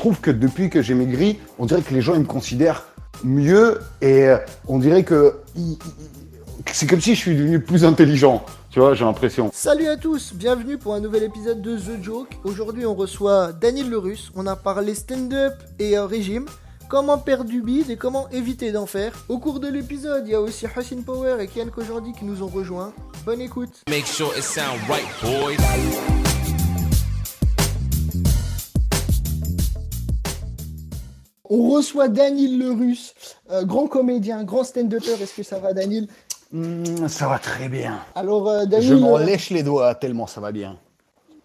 trouve que depuis que j'ai maigri, on dirait que les gens ils me considèrent mieux et euh, on dirait que c'est comme si je suis devenu plus intelligent. Tu vois, j'ai l'impression. Salut à tous, bienvenue pour un nouvel épisode de The Joke. Aujourd'hui, on reçoit Daniel le Russe. On a parlé stand-up et euh, régime. Comment perdre du bide et comment éviter d'en faire. Au cours de l'épisode, il y a aussi Hassan Power et Kian Kojandi qui nous ont rejoints. Bonne écoute. Make sure it sound right, boys. On reçoit Daniel le Russe, euh, grand comédien, grand stand-upper. Est-ce que ça va, Daniel Hmm, ça va très bien. Alors, euh, Je Daniel. m'en euh, lèche les doigts tellement ça va bien.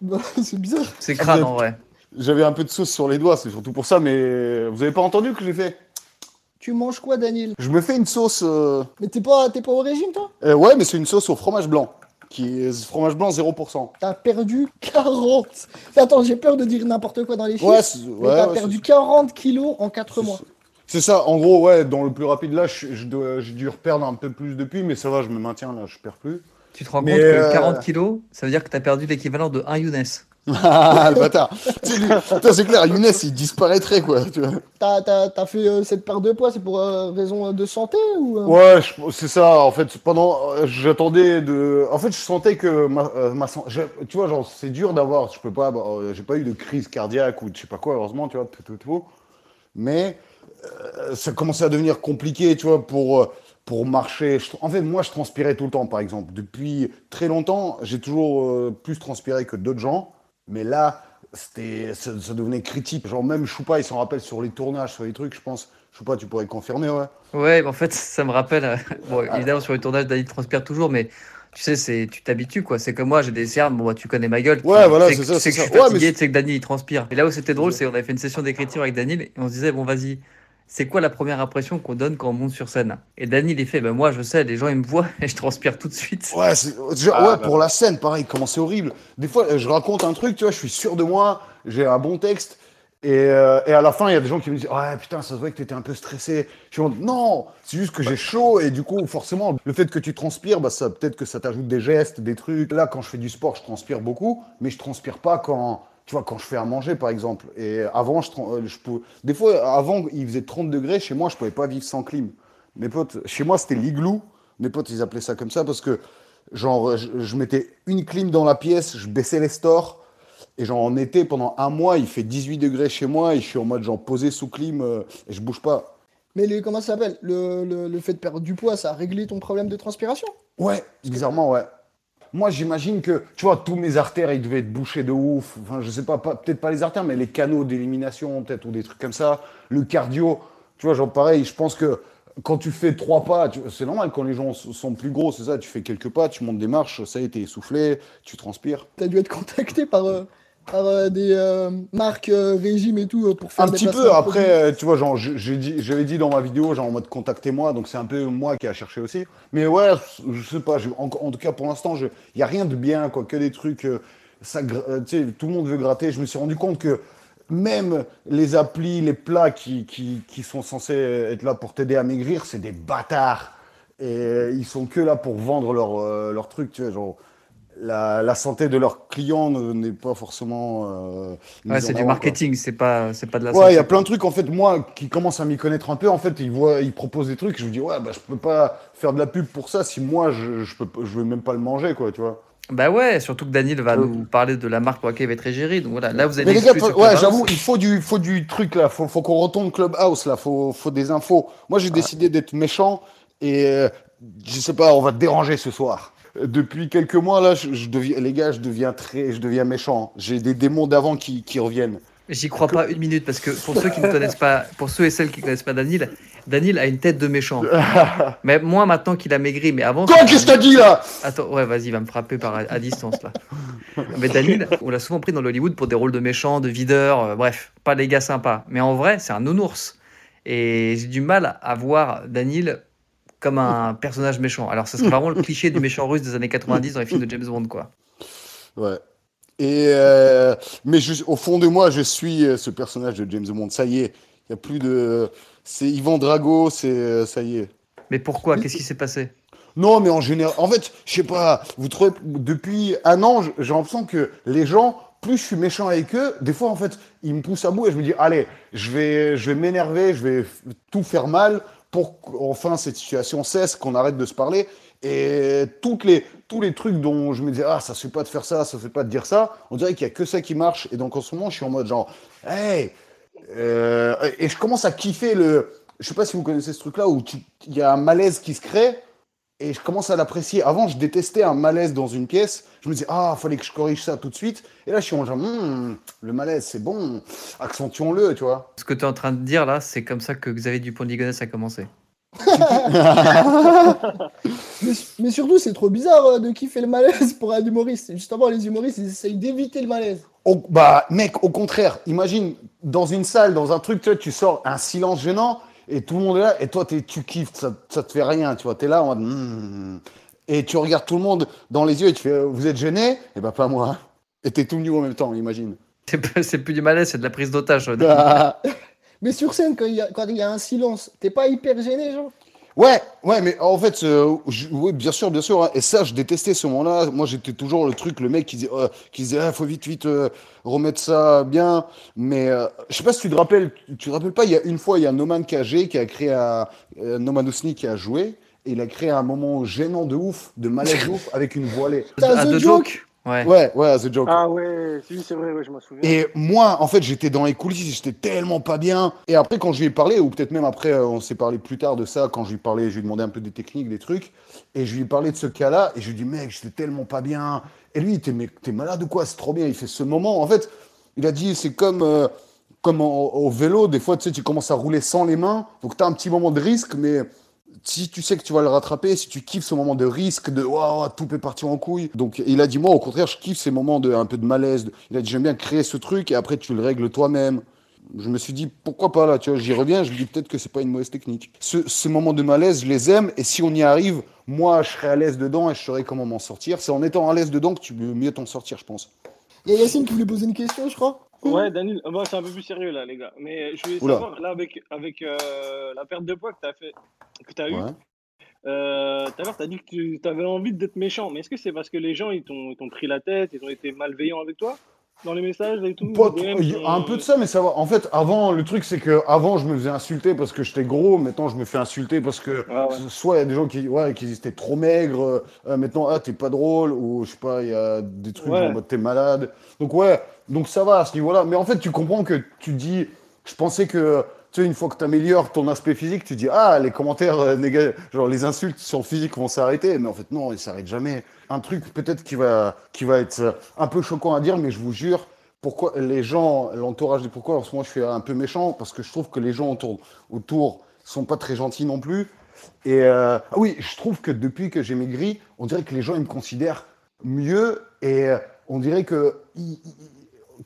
bah, c'est bizarre. C'est crade Ah, en vrai. J'avais un peu de sauce sur les doigts, c'est surtout pour ça, mais vous avez pas entendu que j'ai fait? Tu manges quoi, Daniel Je me fais une sauce. euh, Mais t'es pas, t'es pas au régime, toi? euh, ouais, mais c'est une sauce au fromage blanc. Qui est fromage blanc 0%. T'as perdu 40. Attends, j'ai peur de dire n'importe quoi dans les chiffres. Ouais, ouais, t'as ouais, perdu c'est- 40 40 kilos en 4 mois. C'est ça, en gros, ouais, dans le plus rapide là, je, je dois- j'ai dû reperdre un peu plus depuis, mais ça va, je me maintiens là, je perds plus. Tu te rends Mais, compte que euh, 40 kilos, ça veut dire que tu as perdu l'équivalent de 1 Younes. Ah, le bâtard C'est clair, Younes, il disparaîtrait, quoi. Tu vois. T'as, t'as- t'as fait euh, cette perte de poids, c'est pour euh, raison de santé ou euh? Ouais, je- c'est ça, en fait, pendant. euh, J'attendais de. En fait, je sentais que ma. euh, ma tu vois, genre, c'est dur d'avoir. Je peux pas. euh, J'ai pas eu de crise cardiaque ou je sais pas quoi, heureusement, tu vois, tout, tout, tout. Mais ça commençait à devenir compliqué, tu vois, pour. pour marcher, en fait, moi, je transpirais tout le temps, par exemple. Depuis très longtemps, j'ai toujours euh, plus transpiré que d'autres gens. Mais là, c'était, ça, ça devenait critique. Genre, même Choupa, il s'en rappelle sur les tournages, sur les trucs, je pense. Choupa, tu pourrais confirmer, ouais. Ouais, en fait, ça me rappelle. euh, Bon, évidemment, sur les tournages, Dani transpire toujours, mais tu sais, c'est, tu t'habitues, quoi. C'est comme moi, j'ai des cernes, bon, bah, tu connais ma gueule. Ouais, voilà, c'est que- ça, Tu sais c'est que je ça. suis Ouais, mais fatigué, c'est- tu sais que Dani, il transpire. Et là où c'était drôle, c'est on avait fait une session d'écriture avec Daniel et on se disait, bon, vas-y, c'est quoi la première impression qu'on donne quand on monte sur scène? Et Daniel, il fait, ben moi, je sais, les gens, ils me voient et je transpire tout de suite. Ouais, je- ouais pour la scène, pareil, comment c'est horrible. Des fois, je raconte un truc, tu vois, je suis sûr de moi, j'ai un bon texte, et, euh, et à la fin, il y a des gens qui me disent Ouais, putain, ça se voit que t'étais un peu stressé. Je en mode, Non, c'est juste que j'ai chaud, et du coup, forcément, le fait que tu transpires, bah, ça, peut-être que ça t'ajoute des gestes, des trucs. Là, quand je fais du sport, je transpire beaucoup, mais je transpire pas quand. Tu vois, quand je fais à manger, par exemple. Et avant, je, euh, je peux... des fois, avant, il faisait 30 degrés. Chez moi, je pouvais pas vivre sans clim. Mes potes, chez moi, c'était l'igloo. Mes potes, ils appelaient ça comme ça parce que, genre, je, je mettais une clim dans la pièce, je baissais les stores. Et genre, en été, pendant un mois, il fait 18 degrés chez moi et je suis en mode, genre, posé sous clim euh, et je bouge pas. Mais comment ça s'appelle? Le, le, le fait de perdre du poids, ça a réglé ton problème de transpiration? Ouais, bizarrement, ouais. Moi, j'imagine que, tu vois, tous mes artères, ils devaient être bouchés de ouf. Enfin, je sais pas, peut-être pas les artères, mais les canaux d'élimination, peut-être, ou des trucs comme ça. Le cardio, tu vois, genre, pareil, je pense que quand tu fais trois pas, c'est normal quand les gens sont plus gros, c'est ça, tu fais quelques pas, tu montes des marches, ça y est, t'es essoufflé, tu transpires. T'as dû être contacté par, euh, par euh, des euh, marques euh, régime et tout pour faire Un des petit peu, après, tu vois, genre, j'ai dit- j'avais dit dans ma vidéo, genre, en mode contactez-moi, donc c'est un peu moi qui a cherché aussi. Mais ouais, je sais pas, je- en, en tout cas, pour l'instant, il n'y a rien de bien, quoi, que des trucs, ça, tout le monde veut gratter. Je me suis rendu compte que même les applis, les plats qui, qui, qui sont censés être là pour t'aider à maigrir, c'est des bâtards. Et ils sont que là pour vendre leur, leur truc, tu vois, genre. La, la santé de leurs clients ne- n'est pas forcément. euh, Ouais, c'est du avant, marketing, c'est pas, c'est pas de la Ouais, il y a plein de trucs en fait. Moi, qui commence à m'y connaître un peu, en fait, ils voient, ils proposent des trucs. Je me dis ouais, bah je peux pas faire de la pub pour ça si moi je je peux, je veux même pas le manger, quoi, tu vois. Bah ouais, surtout que Daniel va Euh. nous parler de la marque pour laquelle il va être égérie. Donc voilà, là vous avez Mais les gars, ouais, j'avoue, il faut du, faut du truc là. Faut, faut qu'on retourne Clubhouse là. Faut, faut des infos. Moi, j'ai décidé d'être méchant et euh, je sais pas, on va te déranger ce soir. Depuis quelques mois là, je, je deviens, les gars, je deviens très, je deviens méchant. J'ai des démons d'avant qui, qui reviennent. J'y crois pas une minute parce que pour ceux qui ne connaissent pas, pour ceux et celles qui ne connaissent pas Daniel, Daniel a une tête de méchant. mais moi maintenant qu'il a maigri, mais avant. Quoi, qu'est-ce que t'as dit là? Attends, ouais, vas-y, va me frapper par à, distance là. Mais Daniel, on l'a souvent pris dans l'Hollywood pour des rôles de méchant, de videur, euh, bref, pas les gars sympas. Mais en vrai, c'est un nounours. Et j'ai du mal à voir Daniel comme un personnage méchant. Alors, ce serait vraiment le cliché du méchant russe des années 90 dans les films de James Bond, quoi. Ouais. Et euh, mais je- au fond de moi, je suis euh, ce personnage de James Bond. Ça y est, il y a plus de. C'est Yvan Drago, c'est euh, ça y est. Mais pourquoi? Qu'est-ce qui s'est passé? Non, mais en général, en fait, je sais pas. Vous trouvez depuis un an, j'ai l'impression que les gens plus je suis méchant avec eux, des fois, en fait, ils me poussent à bout et je me dis, allez, je vais, je vais m'énerver, je vais tout faire mal pour qu'enfin cette situation cesse, qu'on arrête de se parler. Et toutes les, tous les trucs dont je me disais, ah, ça se fait pas de faire ça, ça se fait pas de dire ça, on dirait qu'il y a que ça qui marche. Et donc, en ce moment, je suis en mode genre, hey, euh, et je commence à kiffer le. Je sais pas si vous connaissez ce truc-là où il y a un malaise qui se crée et je commence à l'apprécier. Avant, je détestais un malaise dans une pièce. Je me disais, ah, fallait que je corrige ça tout de suite. Et là, je suis en genre, Hmm, le malaise, c'est bon, accentuons-le, tu vois. Ce que tu es en train de dire là, c'est comme ça que Xavier Dupont de Ligonnès a commencé. Mais, mais surtout, c'est trop bizarre euh, de kiffer le malaise pour un humoriste. Justement, les humoristes, ils essayent d'éviter le malaise. Au- bah, mec, au contraire, imagine dans une salle, dans un truc, tu, vois, tu sors un silence gênant et tout le monde est là et toi, t'es- tu kiffes, ça, ça te fait rien, tu vois. T'es là en mode, Hmm. et tu regardes tout le monde dans les yeux et tu fais, euh, vous êtes gêné Et bah, pas moi. Et t'es tout nu en même temps, imagine. C'est plus du malaise, c'est de la prise d'otage. Ah. Mais sur scène, quand il y a, quand il y a un silence, t'es pas hyper gêné, genre? Ouais, ouais, mais en fait, euh, je- oui, bien sûr, bien sûr. hein. Et ça, je détestais ce moment-là. Moi, j'étais toujours le truc, le mec qui disait, euh, qui disait, ah, faut vite, vite euh, remettre ça bien. Mais euh, je sais pas si tu te rappelles, tu te rappelles pas, il y a une fois, il y a Noman KG qui a créé un, euh, Noman Ousni qui a joué. Et il a créé un moment gênant de ouf, de malaise de ouf, avec une voilée. T'as The deux Joke jokes Ouais. Ouais, ouais, The Joke. Ah ouais, si, c'est vrai, ouais, je m'en souviens. Et moi, en fait, j'étais dans les coulisses, j'étais tellement pas bien. Et après, quand je lui ai parlé, ou peut-être même après, euh, on s'est parlé plus tard de ça, quand je lui ai parlé, je lui ai demandé un peu des techniques, des trucs, et je lui ai parlé de ce cas-là, et je lui ai dit, mec, j'étais tellement pas bien. Et lui, t'es mais t'es malade ou quoi? C'est trop bien. Il fait ce moment. En fait, il a dit, c'est comme, euh, comme en- au vélo, des fois, tu sais, tu commences à rouler sans les mains, donc t'as un petit moment de risque, mais si tu sais que tu vas le rattraper, si tu kiffes ce moment de risque, de waouh, tout peut partir en couille. Donc il a dit, moi au contraire, je kiffe ces moments de un peu de malaise. Il a dit, j'aime bien créer ce truc et après tu le règles toi-même. Je me suis dit, pourquoi pas là, tu vois, j'y reviens, je me dis peut-être que c'est pas une mauvaise technique. Ce, ces moments de malaise, je les aime et si on y arrive, moi je serai à l'aise dedans et je saurai comment m'en sortir. C'est en étant à l'aise dedans que tu peux mieux t'en sortir, je pense. Il y a Yacine qui voulait poser une question, je crois. Ouais, Daniel, ah bah, c'est un peu plus sérieux là, les gars. Mais je voulais Oula. savoir, là, avec, avec euh, la perte de poids que tu as fait, que tu as eu, euh, tout à l'heure, tu as dit que tu avais envie d'être méchant. Mais est-ce que c'est parce que les gens, ils t'ont pris la tête, ils ont été malveillants avec toi? Dans les messages et tout y a un peu de ça, mais ça va. En fait, avant, le truc, c'est que avant, je me faisais insulter parce que j'étais gros. Maintenant, je me fais insulter parce que Ah ouais. soit il y a des gens qui, ouais, qui étaient trop maigres. euh, euh, maintenant, ah, t'es pas drôle. Ou je sais pas, il y a des trucs Ouais. en mode t'es malade. Donc, ouais, donc ça va à ce niveau-là. Mais en fait, tu comprends que tu dis, je pensais que. Une fois que tu améliores ton aspect physique, tu dis Ah, les commentaires euh, négatifs, genre les insultes sur le physique vont s'arrêter. Mais en fait, non, ils s'arrêtent jamais. Un truc peut-être qui va, qui va être euh, un peu choquant à dire, mais je vous jure, pourquoi les gens, l'entourage des pourquoi, en ce moment je suis un peu méchant parce que je trouve que les gens autour, autour sont pas très gentils non plus. Et euh, ah oui, je trouve que depuis que j'ai maigri, on dirait que les gens ils me considèrent mieux et on dirait que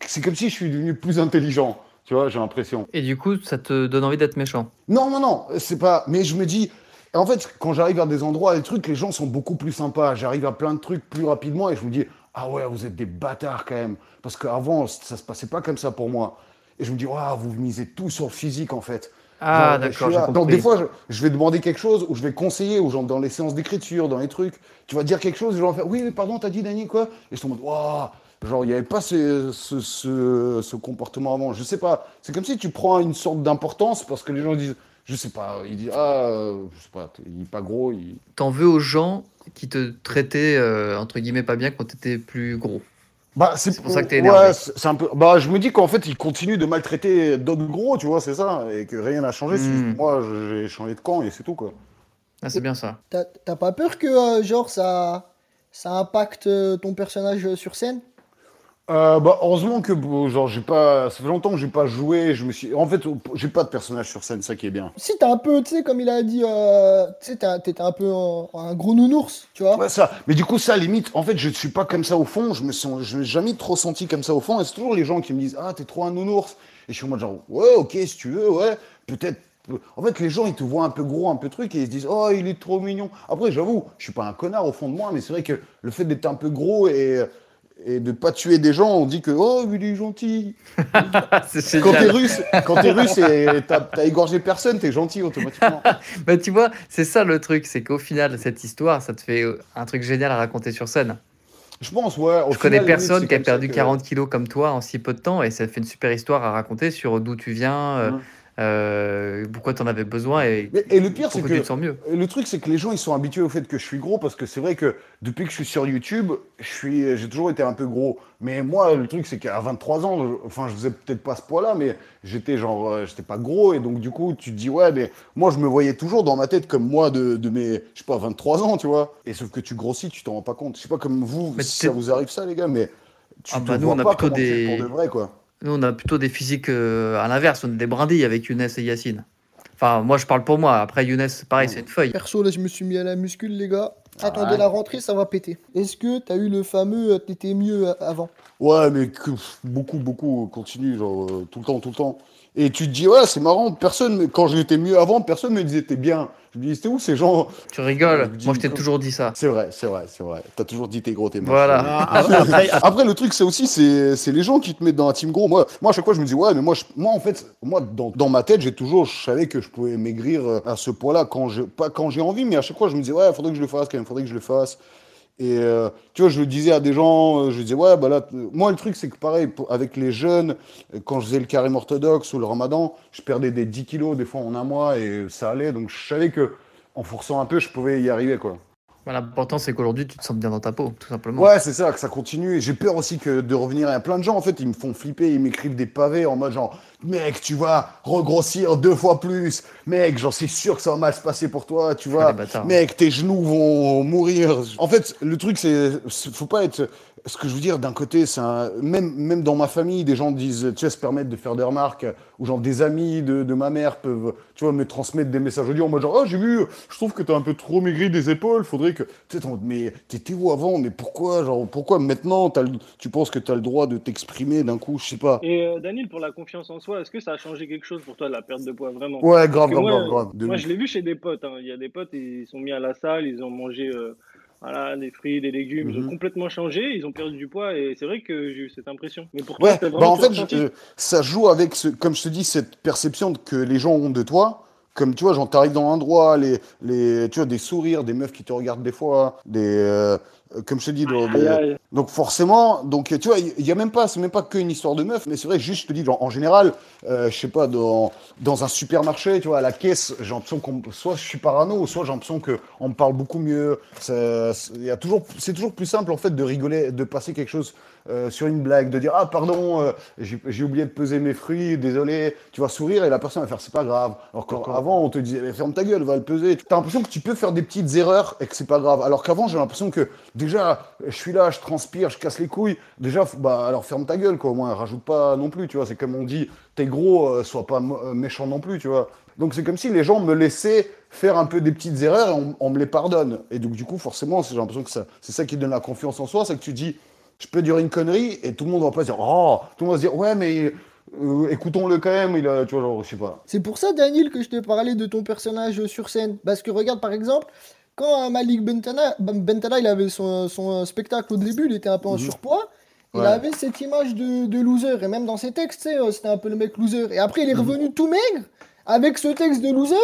c'est comme si je suis devenu plus intelligent. Tu vois, j'ai l'impression. Et du coup, ça te donne envie d'être méchant. Non, non, non, c'est pas. Mais je me dis, en fait, quand j'arrive à des endroits, des trucs, les gens sont beaucoup plus sympas. J'arrive à plein de trucs plus rapidement et je me dis, ah ouais, vous êtes des bâtards quand même. Parce qu'avant, ça se passait pas comme ça pour moi. Et je me dis, waouh, vous misez tout sur le physique en fait. Ah, je d'accord. Donc des fois, je, je vais demander quelque chose ou je vais conseiller ou genre dans les séances d'écriture, dans les trucs. Tu vas dire quelque chose et les gens vont faire, oui, mais pardon, t'as dit Dani quoi? Et je en mode, waouh. Genre, il n'y avait pas ce, ce, ce, ce comportement avant. Je sais pas. C'est comme si tu prends une sorte d'importance parce que les gens disent, je sais pas, ils disent, ah, euh, je sais pas, il est pas gros. Il... T'en veux aux gens qui te traitaient, euh, entre guillemets, pas bien quand t'étais plus gros? Bah, C'est pour ça que t'es énervé. Ouais, c'est c'est un peu. Bah, je me dis qu'en fait, ils continuent de maltraiter d'autres gros, tu vois, c'est ça. Et que rien n'a changé. c'est Hmm. juste Moi, j'ai changé de camp et c'est tout, quoi. Ah, c'est bien ça. T'as t'as pas peur que, euh, genre, ça, ça impacte ton personnage sur scène? Euh, bah, heureusement que, bon, genre, j'ai pas. Ça fait longtemps que j'ai pas joué. Je me suis. En fait, j'ai pas de personnage sur scène, ça qui est bien. Si t'es un peu, tu sais, comme il a dit, euh, tu sais, t'étais un peu un, un gros nounours, tu vois Ouais, ça. Mais du coup, ça, limite, en fait, je ne suis pas comme ça au fond. Je me sens, je n'ai jamais trop senti comme ça au fond. Et c'est toujours les gens qui me disent, ah, t'es trop un nounours. Et je suis en mode genre, ouais, ok, si tu veux, ouais, peut-être. En fait, les gens, ils te voient un peu gros, un peu truc, et ils se disent, oh, il est trop mignon. Après, j'avoue, je suis pas un connard au fond de moi, mais c'est vrai que le fait d'être un peu gros et, et de pas tuer des gens, on dit que, oh, il est gentil. c'est Quand t'es russe, quand t'es russe et t'as égorgé personne, t'es gentil automatiquement. Bah, tu vois, c'est ça le truc, c'est qu'au final, cette histoire, ça te fait euh, un truc génial à raconter sur scène. Je pense, ouais. au Je connais final, personne qui a perdu que- 40 kilos comme toi en si peu de temps et ça fait une super histoire à raconter sur d'où tu viens, euh, Mhm. Euh, pourquoi tu en avais besoin et, Mais- et le pire, c'est que tu te sens mieux. Le truc, c'est que les gens, ils sont habitués au fait que je suis gros parce que c'est vrai que depuis que je suis sur YouTube, je suis, j'ai toujours été un peu gros. Mais moi, le truc, c'est qu'à 23 ans, je- enfin, je faisais peut-être pas ce poids-là, mais j'étais genre, euh, j'étais pas gros. Et donc, du coup, tu te dis, ouais, mais moi, je me voyais toujours dans ma tête comme moi de, de mes, je sais pas, 23 ans, tu vois. Et sauf que tu grossis, tu t'en rends pas compte. Je sais pas comme vous, Mais si ça vous arrive ça, les gars, mais tu Ah te bah, nous, on a pas plutôt des- pour de vrai, quoi. Nous, on a plutôt des physiques euh, à l'inverse, on est des brindilles avec Younes et Yacine. Enfin, moi, je parle pour moi. Après, Younes, pareil, c'est une feuille. Perso, là, je me suis mis à la muscule, les gars. Attendez Ouais. la rentrée, ça va péter. Est-ce que t'as eu le fameux euh, t'étais mieux euh, avant? Ouais, mais que- beaucoup, beaucoup continue, genre euh, tout le temps, tout le temps. Et tu te dis, ouais, c'est marrant, personne, quand j'étais mieux avant, personne me disait t'es bien. Je me dis, c'était où ces gens? Tu rigoles. Je dis- Moi, je t'ai toujours dit ça. C'est vrai, c'est vrai, c'est vrai. T'as toujours dit t'es gros, t'es moche. Voilà. Ah, après, Après, le truc, c'est aussi, c'est c'est les gens qui te mettent dans la team gros. Moi, moi à chaque fois, je me dis, ouais, mais moi, je- moi en fait, moi, dans, dans ma tête, j'ai toujours, je savais que je pouvais maigrir euh, à ce poids-là, quand je, pas quand j'ai envie, mais à chaque fois, je me disais, ouais, faudrait que je le fasse, quand même, faudrait que je le fasse. Et euh, tu vois, je le disais à des gens, euh, je disais, ouais, bah là, moi, le truc, c'est que pareil, pour- avec les jeunes, euh, quand je faisais le carême orthodoxe ou le ramadan, je perdais des 10 kilos des fois en un mois et ça allait. Donc, je savais que en forçant un peu, je pouvais y arriver, quoi. Voilà, L'important, c'est qu'aujourd'hui, tu te sens bien dans ta peau, tout simplement. Ouais, c'est ça, que ça continue. Et j'ai peur aussi que de revenir. Il y a plein de gens, en fait, ils me font flipper, ils m'écrivent des pavés en mode genre, mec, tu vas regrossir deux fois plus. Mec, j'en suis sûr que ça va mal se passer pour toi, tu Ah, vois. bâtards. Mec, tes genoux vont mourir. En fait, le truc, c'est, faut pas être. Ce que je veux dire, d'un côté, c'est un- même, même dans ma famille, des gens disent, tu sais, se permettent de faire des remarques, ou genre des amis de, de ma mère peuvent, tu vois, me transmettre des messages audio en mode genre, oh, j'ai vu, je trouve que t'as un peu trop maigri des épaules, faudrait que, tu sais, mais t'étais où avant, mais pourquoi, genre, pourquoi maintenant, le- tu penses que t'as le droit de t'exprimer d'un coup, je sais pas. Et euh, Daniel, pour la confiance en soi, est-ce que ça a changé quelque chose pour toi, la perte de poids, vraiment? Ouais, grave, grave, moi, grave, Moi, je l'ai vu chez des potes. hein. Il y a des potes, ils sont mis à la salle, ils ont mangé euh, voilà, des fruits, des légumes, ils Mhm. ont complètement changé, ils ont perdu du poids et c'est vrai que j'ai eu cette impression. Mais pour toi, Ouais, c'était bah en fait, je- euh, ça joue avec, ce, comme je te dis, cette perception que les gens ont de toi. Comme tu vois, genre, t'arrives dans l'endroit, les, les, tu vois, des sourires, des meufs qui te regardent des fois, des, euh, comme je te dis, dans Aïe, aïe. donc forcément, donc tu vois, il y a même pas, c'est même pas qu'une histoire de meuf, mais c'est vrai, juste je te dis, genre, en général, euh, je sais pas, dans, dans un supermarché, tu vois, à la caisse, j'ai l'impression qu'on, soit je suis parano, soit j'ai l'impression que on me parle beaucoup mieux. C'est- Il y a toujours, c'est toujours plus simple en fait de rigoler, de passer quelque chose euh, sur une blague, de dire ah pardon, euh, j'ai oublié de peser mes fruits, désolé, tu vas sourire et la personne va faire c'est pas grave. Alors qu'avant on te disait mais ferme ta gueule, va le peser. T'as l'impression que tu peux faire des petites erreurs et que c'est pas grave. Alors qu'avant j'ai l'impression que déjà je suis là, je transpire, je casse les couilles. Déjà bah alors ferme ta gueule quoi, au moins rajoute pas non plus, tu vois. C'est comme on dit, t'es gros, euh, sois pas méchant non plus, tu vois. Donc c'est comme si les gens me laissaient faire un peu des petites erreurs et on, on me les pardonne. Et donc du coup forcément j'ai l'impression que c'est ça qui donne la confiance en soi, c'est que tu dis je peux dire une connerie et tout le monde va pas dire oh tout le monde va se dire ouais mais euh, écoutons-le quand même il a tu vois genre je sais pas C'est pour ça, Daniel, que je te parlais de ton personnage sur scène. Parce que regarde, par exemple, quand euh, Malik Bentana, Ben- Bentala il avait son, son, euh, spectacle au début, il était un peu en Mhm. surpoids. Il Ouais. avait cette image de, de loser. Et même dans ses textes, c'était un peu le mec loser. Et après, il est revenu tout maigre avec ce texte de loser.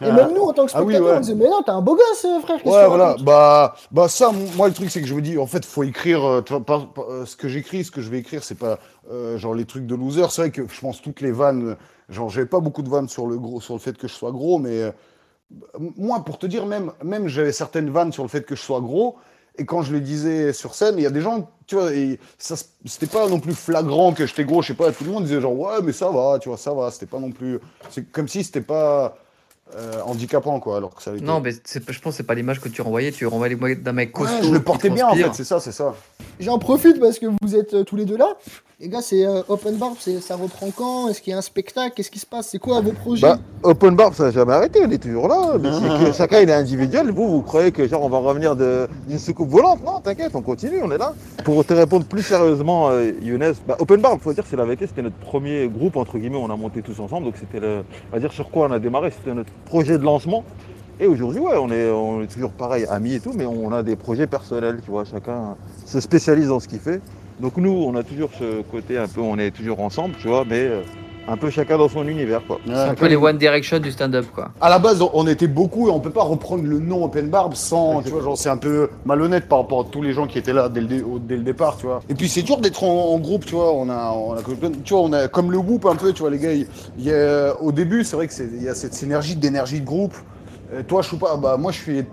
Et. Ah. même nous, en tant que Ah oui, spectateurs, ouais. on disait, mais non, t'es un beau gosse, euh, frère. ouais voilà bah bah ça moi le truc c'est que je me dis en fait faut écrire euh, euh, ce que j'écris ce que je vais écrire c'est pas euh, genre les trucs de loser c'est vrai que je pense toutes les vannes genre j'avais pas beaucoup de vannes sur le gros sur le fait que je sois gros mais euh, moi pour te dire même même j'avais certaines vannes sur le fait que je sois gros et quand je les disais sur scène il y a des gens tu vois et ça c'était pas non plus flagrant que j'étais gros je sais pas tout le monde disait genre ouais mais ça va tu vois ça va c'était pas non plus c'est comme si c'était pas euh, handicapant quoi alors que ça l'était. Non, mais je pense que c'est pas l'image que tu renvoyais. Tu renvoyais l'image d'un mec costaud. Ouais, je le portais bien en fait, c'est ça, c'est ça. J'en profite parce que vous êtes euh, tous les deux là. Les gars, c'est euh, Open Bar, ça reprend quand? Est-ce qu'il y a un spectacle? Qu'est-ce qui se passe? C'est quoi vos projets? Bah, Open Bar, ça n'a jamais arrêté, on est toujours là. Mais que chacun il est individuel. Vous, vous croyez que genre on va revenir d'une soucoupe volante? Non, t'inquiète, on continue, on est là. Pour te répondre plus sérieusement, euh, Younes, bah, Open Bar, il faut dire, c'est la vérité, c'était notre premier groupe, entre guillemets, on a monté tous ensemble. Donc c'était le. On va dire sur quoi on a démarré, c'était notre projet de lancement. Et aujourd'hui, ouais, on est, on est toujours pareil, amis et tout, mais on a des projets personnels, tu vois, chacun se spécialise dans ce qu'il fait. Donc nous, on a toujours ce côté un peu, on est toujours ensemble, tu vois, mais euh, Un peu chacun dans son univers, quoi. C'est un peu les One Direction du stand-up, quoi. À la base, on- était beaucoup et on peut pas reprendre le nom Open Barb sans, tu vois, genre c'est un peu malhonnête par rapport à tous les gens qui étaient là dès le, dé- au- dès le départ, tu vois. Et puis c'est dur d'être en, en groupe, tu vois. On a, on a, tu vois, on a comme le Whoop un peu, tu vois, les gars. y a- au début, c'est vrai que c'est, il y a cette synergie d'énergie de groupe. Euh, toi, je suis pas, bah moi, je suis,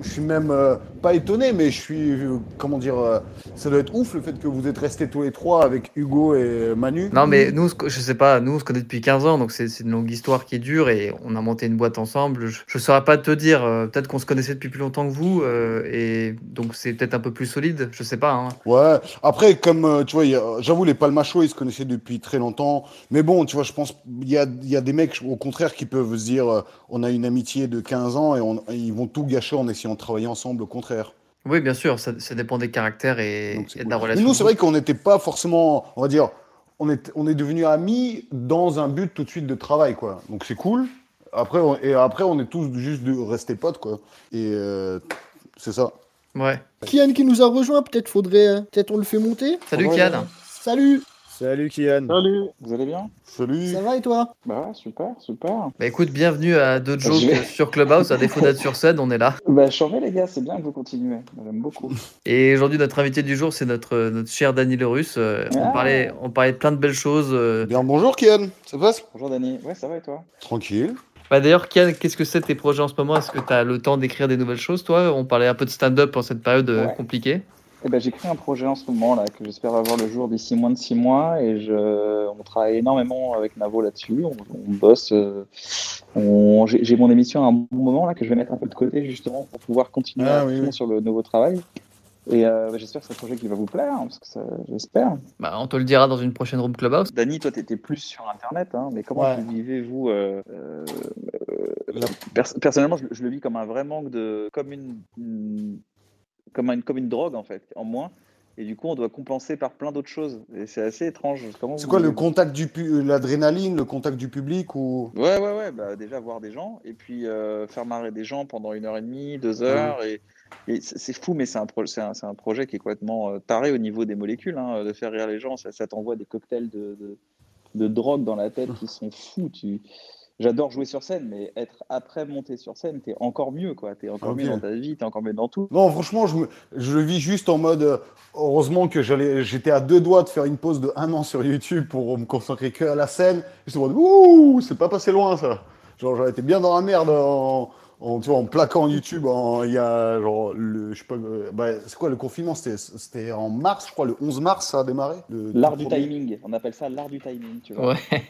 je suis même euh, pas étonné, mais je suis, euh, comment dire, euh, ça doit être ouf le fait que vous êtes restés tous les trois avec Hugo et Manu. Non, mais nous, je sais pas, nous, on se connaît depuis 15 ans, donc c'est une longue histoire qui est dure et on a monté une boîte ensemble. Je, je saurais pas te dire, peut-être qu'on se connaissait depuis plus longtemps que vous et donc c'est peut-être un peu plus solide, je sais pas. hein. Ouais, après, comme tu vois, j'avoue, les Palmachos, ils se connaissaient depuis très longtemps. Mais bon, tu vois, je pense il y a, y a des mecs, au contraire, qui peuvent se dire on a une amitié de 15 ans et, on- et ils vont tout gâcher en essayant travailler ensemble, au contraire. Oui, bien sûr, ça, ça dépend des caractères et, Donc, c'est et de cool. la Mais relation. nous, c'est vrai qu'on n'était pas forcément, on va dire, on est, on est devenus amis dans un but tout de suite de travail, quoi. Donc c'est cool. Après, on, et après, on est tous juste de rester potes, quoi. Et euh, c'est ça. Ouais. Kian qui nous a rejoint, peut-être faudrait. euh, Peut-être on le fait monter. Salut. Kian. Salut, Salut Kian. Salut. Vous allez bien? Salut. ça va et toi? Bah ouais, super, super. Bah écoute, bienvenue à deux jokes vais- sur Clubhouse, à défaut d'être sur scène, on est là. Bah changez les gars, c'est bien que vous continuez. J'aime beaucoup. Et aujourd'hui, notre invité du jour, c'est notre, notre cher Dany Le Russe. Euh, on, Ah. parlait, on parlait de plein de belles choses. euh. Bien, bonjour, Kian. Ça passe? Bonjour Dani. Ouais, ça va et toi? Tranquille. Bah, D'ailleurs, Kian, qu'est-ce que c'est tes projets en ce moment? Est-ce que tu as le temps d'écrire des nouvelles choses, toi? On parlait un peu de stand-up en cette période euh, Ouais. compliquée. Eh ben, j'ai créé un projet en ce moment là que j'espère avoir le jour d'ici moins de six mois et je, on travaille énormément avec Navo là-dessus. On, on bosse. euh, on- j'ai j'ai mon émission à un bon moment là que je vais mettre un peu de côté justement pour pouvoir continuer Ah, à oui, fond oui. sur le nouveau travail. Et euh, bah, j'espère que c'est un projet qui va vous plaire, hein, parce que ça- j'espère. Bah, on te le dira dans une prochaine room Clubhouse. Dany, toi, tu étais plus sur Internet, hein, mais comment Ouais. vous vivez, vous euh, euh, euh, pers- Personnellement, je, je le vis comme un vrai manque de. comme une, une- comme, une, comme une drogue, en fait, en moins. Et du coup, on doit compenser par plein d'autres choses. Et c'est assez étrange. C'est vous quoi le contact du pu- l'adrénaline, le contact du public ou? Ouais, ouais, ouais. Bah, déjà, voir des gens, et puis euh, faire marrer des gens pendant une heure et demie, deux heures. Et, et c'est fou, mais c'est un, pro- un, un projet qui est complètement euh, taré au niveau des molécules. hein, de faire rire les gens, ça, ça t'envoie des cocktails de, de, de drogue dans la tête qui sont fous. Tu... J'adore jouer sur scène, mais être après monter sur scène, t'es encore mieux, quoi. T'es encore mieux dans ta vie, t'es encore mieux dans tout. Non, franchement, je, me- je le vis juste en mode. euh, heureusement que j'allais, j'étais à deux doigts de faire une pause de un an sur YouTube pour me concentrer que à la scène. J'étais en mode ouh, c'est pas passé loin ça. Genre, j'aurais été bien dans la merde en, en, tu vois, en plaquant YouTube. en- Il y a genre le, je sais pas, euh, bah, c'est quoi le confinement C'était, c'était en mars, je crois, le 11 mars ça a démarré. le L'art du premier. timing, on appelle ça l'art du timing, tu vois. Ouais.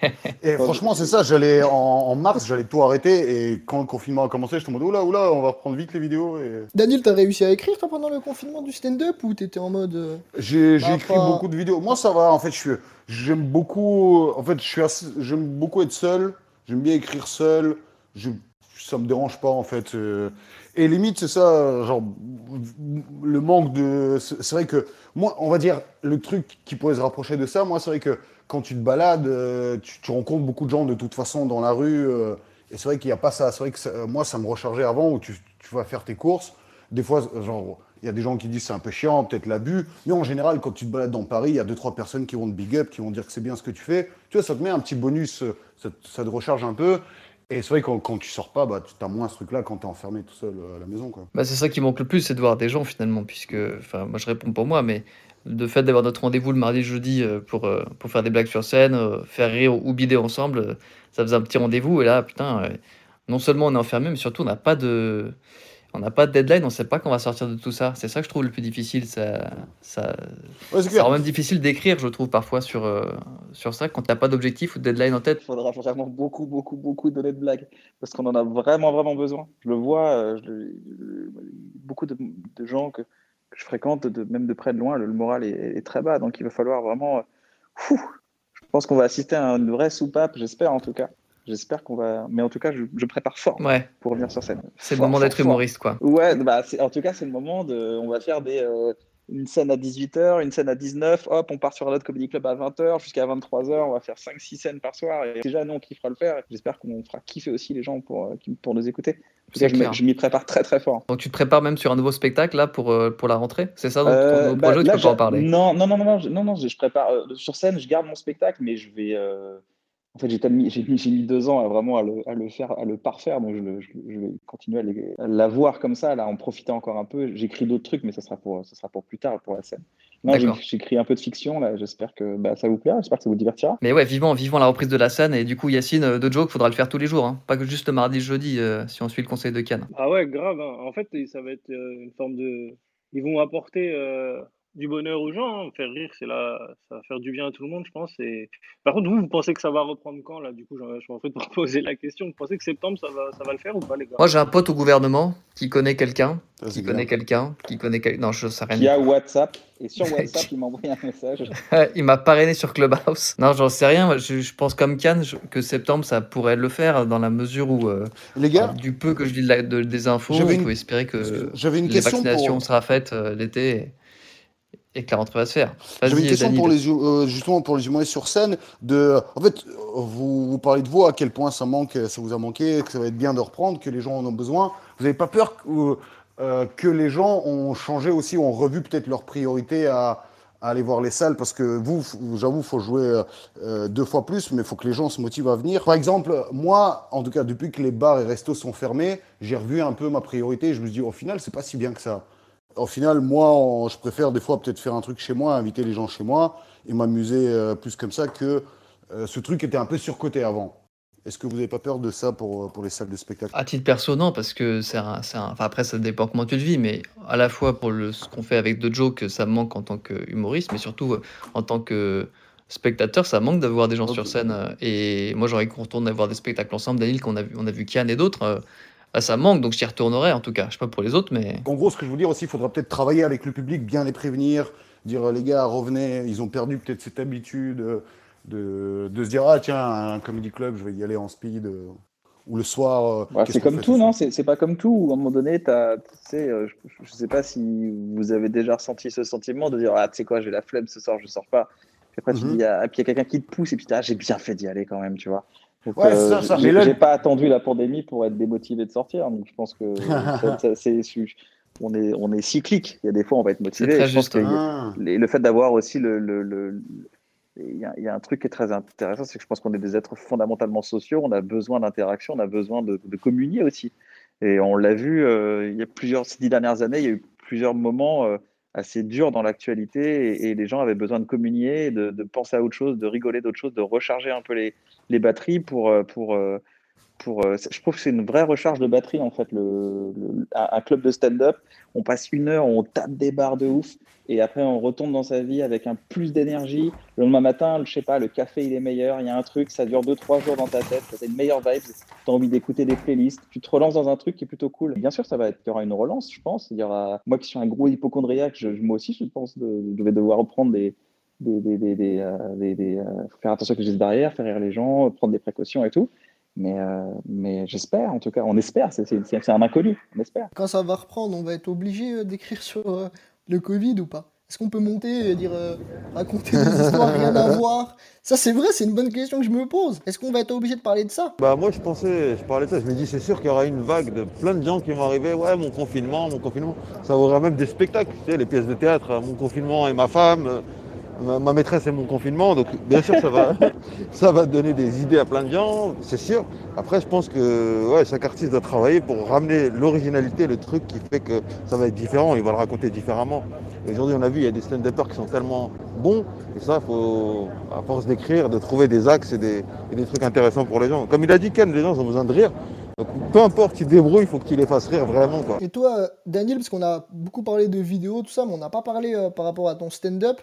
Et franchement, c'est ça. J'allais en, en mars, j'allais tout arrêter. Et quand le confinement a commencé, j'étais en mode oula, oula, on va reprendre vite les vidéos. Et... Daniel, t'as réussi à écrire toi pendant le confinement du stand-up ou t'étais en mode. euh, J'ai j'ai écrit pas- beaucoup de vidéos. Moi, ça va. En fait, je suis, j'aime beaucoup. En fait, je suis assez- j'aime beaucoup être seul. J'aime bien écrire seul. Je, ça me dérange pas, en fait. euh. Et limite, c'est ça, genre, le manque de. C'est vrai que, moi, on va dire, le truc qui pourrait se rapprocher de ça, moi, c'est vrai que quand tu te balades, euh, tu, rencontres beaucoup de gens de toute façon dans la rue. euh, et c'est vrai qu'il n'y a pas ça. C'est vrai que moi, ça me rechargeait avant où tu, tu vas faire tes courses. Des fois, genre, il y a des gens qui disent c'est un peu chiant, peut-être l'abus. Mais en général, quand tu te balades dans Paris, il y a deux, trois personnes qui vont te big up, qui vont dire que c'est bien ce que tu fais. Tu vois, ça te met un petit bonus, ça te recharge un peu. Et c'est vrai que quand, quand tu sors pas, bah, tu as moins ce truc-là quand tu es enfermé tout seul euh, à la maison. Quoi. Bah, c'est ça qui manque le plus, c'est de voir des gens finalement, puisque, enfin, moi je réponds pour moi, mais le fait d'avoir notre rendez-vous le mardi, jeudi euh, pour, euh, pour faire des blagues sur scène, faire rire ou bider ensemble, ça faisait un petit rendez-vous, et là, putain, non seulement on est enfermé, mais surtout on n'a pas de. On n'a pas de deadline, on ne sait pas quand on va sortir de tout ça. C'est ça que je trouve le plus difficile. Ça, ça, Ouais, c'est ça clair. rend même difficile d'écrire, je trouve, parfois sur, euh, sur ça, quand tu n'as pas d'objectif ou de deadline en tête. Il faudra vraiment beaucoup, beaucoup, beaucoup donner de blagues parce qu'on en a vraiment, vraiment besoin. Je le vois, euh, je le- je- beaucoup de, de gens que, que je fréquente, de, même de près de loin, le, le moral est, est très bas. Donc il va falloir vraiment. euh, fou, je pense qu'on va assister à une vraie soupape, j'espère en tout cas. J'espère qu'on va. Mais en tout cas, je, je prépare fort Ouais, pour revenir sur scène. c'est le moment d'être humoriste, quoi. Ouais, bah, en tout cas, c'est le moment de. On va faire des, euh, une scène à 18h, une scène à 19 hop, on part sur notre comedy club à 20h jusqu'à 23h, on va faire 5-6 scènes par soir. Et déjà, nous, on kiffera le faire. J'espère qu'on fera kiffer aussi les gens pour, euh, pour nous écouter. Cas, je m'y prépare très très fort. Donc tu te prépares même sur un nouveau spectacle là pour, euh, pour la rentrée C'est ça donc, Euh, bah, projet ou tu là, peux pas en parler? Non, non, non, non, non, je, non, non, je, je prépare euh, sur scène, je garde mon spectacle, mais je vais. euh, En fait, j'ai mis, deux ans à vraiment à le, à le faire, à le parfaire. Donc, je, le- je- je vais continuer à, les- à l'avoir comme ça, là, en profiter encore un peu. J'écris d'autres trucs, mais ça sera pour, ça sera pour plus tard, pour la scène. Non, j'écris un peu de fiction, là. J'espère que bah, ça vous plaira. J'espère que ça vous divertira. Mais ouais, vivant, vivant la reprise de la scène. Et du coup, Yacine, euh, de joke, faudra le faire tous les jours. hein. Pas que juste le mardi, jeudi, euh, si on suit le conseil de Cannes. Ah ouais, grave. hein. En fait, ça va être euh, une forme de. Ils vont apporter euh, du bonheur aux gens, hein. faire rire, c'est là, ça va faire du bien à tout le monde, je pense. Et par contre, vous, vous pensez que ça va reprendre quand là? Du coup, je m'en fais pour poser la question. Vous pensez que septembre, ça va, ça va le faire ou pas, les gars? Moi, j'ai un pote au gouvernement qui connaît quelqu'un, qui bien. connaît quelqu'un, qui connaît quelqu'un. Non, je sais rien. Qui a WhatsApp. Et sur WhatsApp, il m'a envoyé un message. Il m'a parrainé sur Clubhouse. Non, j'en sais rien. Je, je pense comme Cannes que septembre, ça pourrait le faire dans la mesure où, euh, Les gars, du peu que je lis de la- de- des infos, J'avais on une- peut espérer que j'avais une les question vaccinations pour. sera faite euh, l'été et, et que la rentrée va se faire. J'avais une question pour les, euh, justement pour les humoristes sur scène. De, en fait, euh, vous, vous parlez de vous, à quel point ça manque, ça vous a manqué, que ça va être bien de reprendre, que les gens en ont besoin. Vous n'avez pas peur que, euh, que les gens ont changé aussi, ont revu peut-être leur priorité à, à aller voir les salles? Parce que vous, j'avoue, il faut jouer euh, deux fois plus, mais il faut que les gens se motivent à venir. Par exemple, moi, en tout cas, depuis que les bars et restos sont fermés, j'ai revu un peu ma priorité. Je me suis dit, au final, c'est pas si bien que ça. Au final, moi, je préfère des fois peut-être faire un truc chez moi, inviter les gens chez moi et m'amuser euh, plus comme ça que euh, ce truc était un peu surcoté avant. Est-ce que vous n'avez pas peur de ça pour, euh, pour les salles de spectacle? À titre perso, non, parce que c'est un, un- Enfin, après, ça dépend comment tu le vis, mais à la fois pour le, ce qu'on fait avec The Joke, ça me manque en tant qu'humoriste, mais surtout en tant que spectateur, ça manque d'avoir des gens sur scène. Et moi, j'aurais qu'on retourne voir des spectacles ensemble. Daniel, qu'on a vu, on a vu Kian et d'autres, bah, ça manque, donc j'y retournerai en tout cas. Je sais pas pour les autres, mais. En gros, ce que je veux dire aussi, il faudra peut-être travailler avec le public, bien les prévenir, dire euh, les gars, revenez, ils ont perdu peut-être cette habitude euh, de, de se dire ah tiens, un comedy club, je vais y aller en speed. euh, ou le soir. Ouais, qu'est-ce c'est comme tout, non C'est pas comme tout. où, À un moment donné, tu sais, euh, je, je sais pas si vous avez déjà ressenti ce sentiment de dire ah tu sais quoi, j'ai la flemme ce soir, je sors pas. Puis après tu Mhm. dis ah, puis il y a quelqu'un qui te pousse et puis ah, j'ai bien fait d'y aller quand même, tu vois. Donc, Ouais, ça, ça. j'ai pas attendu la pandémie pour être démotivé de sortir. Donc je pense que ça- ça- c'est on est on est cyclique. Il y a des fois on va être motivé. Je pense Ah. et le fait d'avoir aussi le, le, le- il y, a, il y a un truc qui est très intéressant, c'est que je pense qu'on est des êtres fondamentalement sociaux, on a besoin d'interaction, on a besoin de, de communier aussi. Et on l'a vu, euh, il y a plusieurs, ces dix dernières années, il y a eu plusieurs moments euh, assez durs dans l'actualité et, les gens avaient besoin de communier, de, penser à autre chose, de rigoler d'autre chose, de recharger un peu les, les batteries pour, euh, pour, euh, pour, euh, je trouve que c'est une vraie recharge de batterie en fait. Un club de stand-up, on passe une heure, on tape des barres de ouf, et après on retourne dans sa vie avec un plus d'énergie. Le lendemain matin, je sais pas, le café il est meilleur, il y a un truc, ça dure deux trois jours dans ta tête, tu as une meilleure vibe, tu as envie d'écouter des playlists, tu te relances dans un truc qui est plutôt cool. Bien sûr, ça va il y aura une relance, je pense. Il y aura, moi qui suis un gros hypochondriaque, je, moi aussi, je pense, de, je vais devoir reprendre des des, euh, euh, faire attention les gestes barrières, faire rire les gens, prendre des précautions et tout. Mais, euh, mais j'espère, en tout cas, on espère, c'est c'est- c'est un inconnu, on espère. Quand ça va reprendre, on va être obligé euh, d'écrire sur euh, le Covid ou pas? Est-ce qu'on peut monter et dire euh, raconter des histoires rien à voir? Ça c'est vrai, c'est une bonne question que je me pose. Est-ce qu'on va être obligé de parler de ça? Bah moi je pensais, je parlais de ça, je me dis c'est sûr qu'il y aura une vague de plein de gens qui vont arriver, ouais mon confinement, mon confinement. Ça aura même des spectacles, tu sais, les pièces de théâtre, mon confinement et ma femme, euh, ma, ma maîtresse et mon confinement. Donc bien sûr ça va, ça va donner des idées à plein de gens, c'est sûr. Après je pense que ouais, chaque artiste doit travailler pour ramener l'originalité, le truc qui fait que ça va être différent, il va le raconter différemment. Et Aujourd'hui on a vu, il y a des stand-uppers qui sont tellement bons, et ça faut, à force d'écrire, de trouver des axes et des, et des trucs intéressants pour les gens. Comme il a dit Ken, les gens ont besoin de rire. Donc peu importe, tu te débrouilles, il faut que tu les fasses rire vraiment. Quoi. Et toi, euh, Daniel, parce qu'on a beaucoup parlé de vidéos, tout ça, mais on n'a pas parlé euh, par rapport à ton stand-up.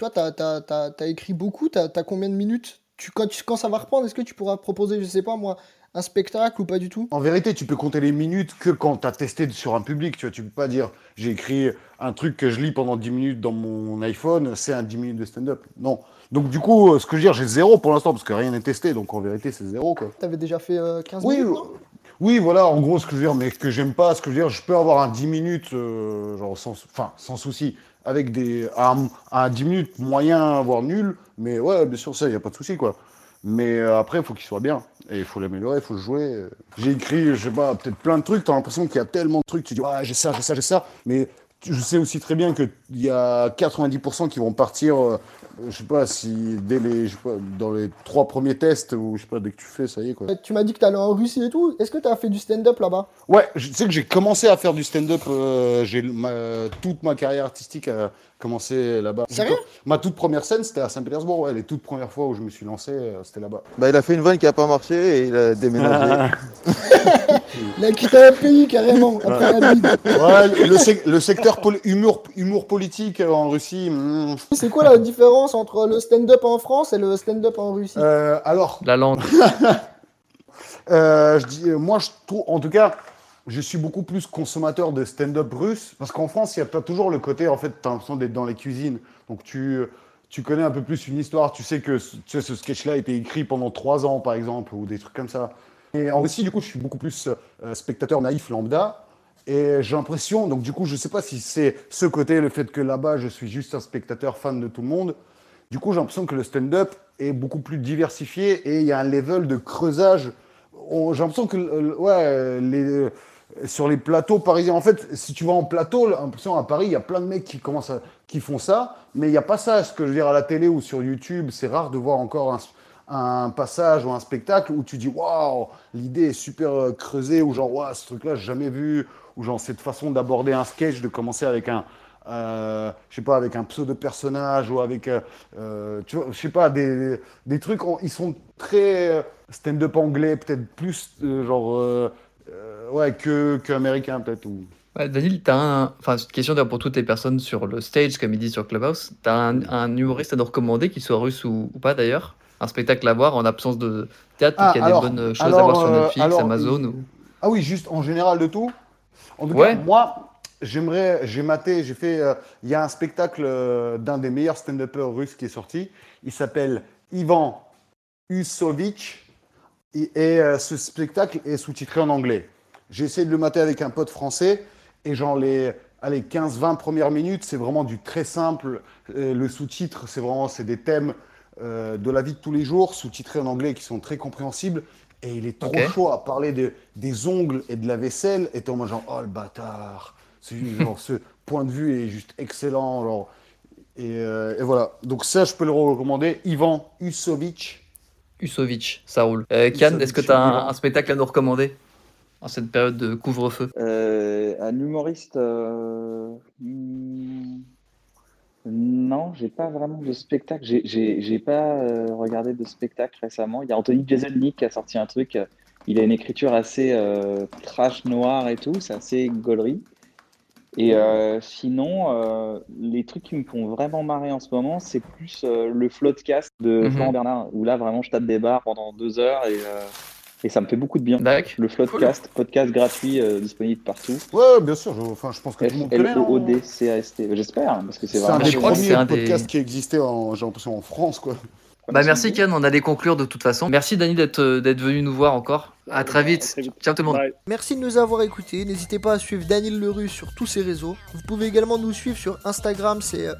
Toi, t'as as, écrit beaucoup, t'as as combien de minutes tu, quand, tu- quand ça va reprendre, est-ce que tu pourras proposer, je sais pas moi, un spectacle ou pas du tout? En vérité, tu peux compter les minutes que quand tu as testé sur un public. Tu vois, tu peux pas dire j'ai écrit un truc que je lis pendant 10 minutes dans mon iPhone, c'est un 10 minutes de stand-up. Non. Donc du coup, euh, ce que je veux dire, j'ai zéro pour l'instant parce que rien n'est testé. Donc en vérité, c'est zéro quoi. T'avais déjà fait euh, 15 Oui, minutes, non? Oui, voilà, en gros, ce que je veux dire, mais que j'aime pas, ce que je veux dire, je peux avoir un 10 minutes, euh, genre sans, enfin, sans souci, avec des, un, un 10 minutes moyen, voire nul, mais ouais, bien sûr, ça, il n'y a pas de souci, quoi. Mais euh, après, faut qu'il soit bien, et il faut l'améliorer, il faut le jouer. J'ai écrit, je sais pas, peut-être plein de trucs, t'as l'impression qu'il y a tellement de trucs, tu dis, ouais, j'ai ça, j'ai ça, j'ai ça, mais je sais aussi très bien qu'il y a 90% qui vont partir, euh, je sais pas si dès les, je sais pas, dans les trois premiers tests ou je sais pas dès que tu fais, ça y est quoi. Tu m'as dit que t'allais en Russie et tout. Est-ce que t'as fait du stand-up là-bas? Ouais, je sais que j'ai commencé à faire du stand-up. euh, j'ai ma- toute ma carrière artistique a commencé là-bas. Sérieux? Ma toute première scène, c'était à Saint-Pétersbourg. Ouais, les toutes premières fois où je me suis lancé, euh, c'était là-bas. Bah, il a fait une vanne qui a pas marché et il a déménagé. Il a quitté un pays carrément après la bide. Ouais, le, sec- le secteur humour, humour politique en Russie. hmm. C'est quoi la différence entre le stand-up en France et le stand-up en Russie? Euh, alors, La langue. Euh, je dis, moi, je trouve, en tout cas, je suis beaucoup plus consommateur de stand-up russe parce qu'en France, il n'y a pas toujours le côté, en fait, tu as l'impression d'être dans les cuisines. Donc, tu, tu connais un peu plus une histoire. Tu sais que ce- tu sais, ce sketch-là a été écrit pendant trois ans, par exemple, ou des trucs comme ça. Et en Russie, du coup, je suis beaucoup plus euh, spectateur naïf lambda. Et j'ai l'impression, donc du coup, je sais pas si c'est ce côté, le fait que là-bas, je suis juste un spectateur fan de tout le monde. Du coup, j'ai l'impression que le stand-up est beaucoup plus diversifié et il y a un level de creusage. J'ai l'impression que, euh, ouais, les, sur les plateaux parisiens, en fait, si tu vas en plateau, l'impression à Paris, il y a plein de mecs qui commencent qui font ça, mais il n'y a pas ça, ce que je veux dire, à la télé ou sur YouTube. C'est rare de voir encore un, un passage ou un spectacle où tu dis waouh, l'idée est super euh, creusée, ou genre waouh, ce truc-là, j'ai jamais vu, ou genre cette façon d'aborder un sketch, de commencer avec un, euh, je sais pas, avec un pseudo personnage ou avec, euh, euh, tu vois, je sais pas, des, des trucs, en- ils sont très euh, stand-up anglais, peut-être plus euh, genre, ouais, que qu'américain peut-être. Ou... Ouais, Daniel, t'as un. Enfin, une question d'ailleurs pour toutes les personnes sur le stage, comme il dit sur Clubhouse. T'as un, un humoriste à nous recommander, qu'il soit russe ou, ou pas d'ailleurs? Un spectacle à voir en absence de théâtre, Ah, qu'il y a alors- des bonnes choses à voir sur euh, Netflix, alors, Amazon ou... Ah oui, juste en général de tout. En tout Ouais. cas, moi, j'aimerais, j'ai maté, j'ai fait, euh, il y a un spectacle euh, d'un des meilleurs stand-uppers russes qui est sorti. Il s'appelle Ivan Usovich et, et, euh, ce spectacle est sous-titré en anglais. J'ai essayé de le mater avec un pote français et genre les, allez, 15-20 premières minutes, c'est vraiment du très simple. Euh, le sous-titre, c'est vraiment, c'est des thèmes euh, de la vie de tous les jours, sous-titrés en anglais qui sont très compréhensibles. Et il est trop chaud à parler de- des ongles et de la vaisselle. Et t'es en mode genre, oh le bâtard. Genre, ce point de vue est juste excellent. Genre. Et, euh, et voilà. Donc ça, je peux le recommander. Ivan Usovic. Usovic, ça roule. Euh, Kian, est-ce que t'as un, Ivan. un spectacle à nous recommander en cette période de couvre-feu? Euh, un humoriste. euh, hmm, Non, j'ai pas vraiment de spectacle. J'ai- J'ai j'ai pas euh, regardé de spectacle récemment. Il y a Anthony Jeselnik qui a sorti un truc. euh, Il a une écriture assez euh, trash noir et tout. C'est assez gaulerie. Et euh, sinon, euh, les trucs qui me font vraiment marrer en ce moment, c'est plus euh, le floodcast de Mhm. Florent Bernard, où là vraiment je tape des barres pendant deux heures et, euh, et ça me fait beaucoup de bien. Le Floodcast, podcast gratuit euh, disponible partout. Ouais, bien sûr. Je, enfin, je pense que tout le monde connaît. hein. L-O-O-D-C-A-S-t. J'espère, parce que c'est C'est un vraiment. des je crois que premiers c'est un des- podcasts qui existait, en, j'ai l'impression, en France. Quoi. Bah merci Kian, on allait conclure de toute façon. Merci Dani d'être d'être venu nous voir encore. À très vite. Ciao tout le monde. Bye. Merci de nous avoir écoutés. N'hésitez pas à suivre Daniel Leru sur tous ses réseaux. Vous pouvez également nous suivre sur Instagram, c'est euh,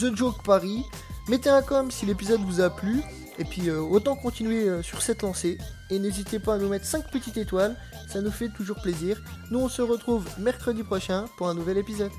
TheJokeParis. Mettez un com si l'épisode vous a plu. Et puis euh, autant continuer euh, sur cette lancée. Et n'hésitez pas à nous mettre 5 petites étoiles, ça nous fait toujours plaisir. Nous on se retrouve mercredi prochain pour un nouvel épisode.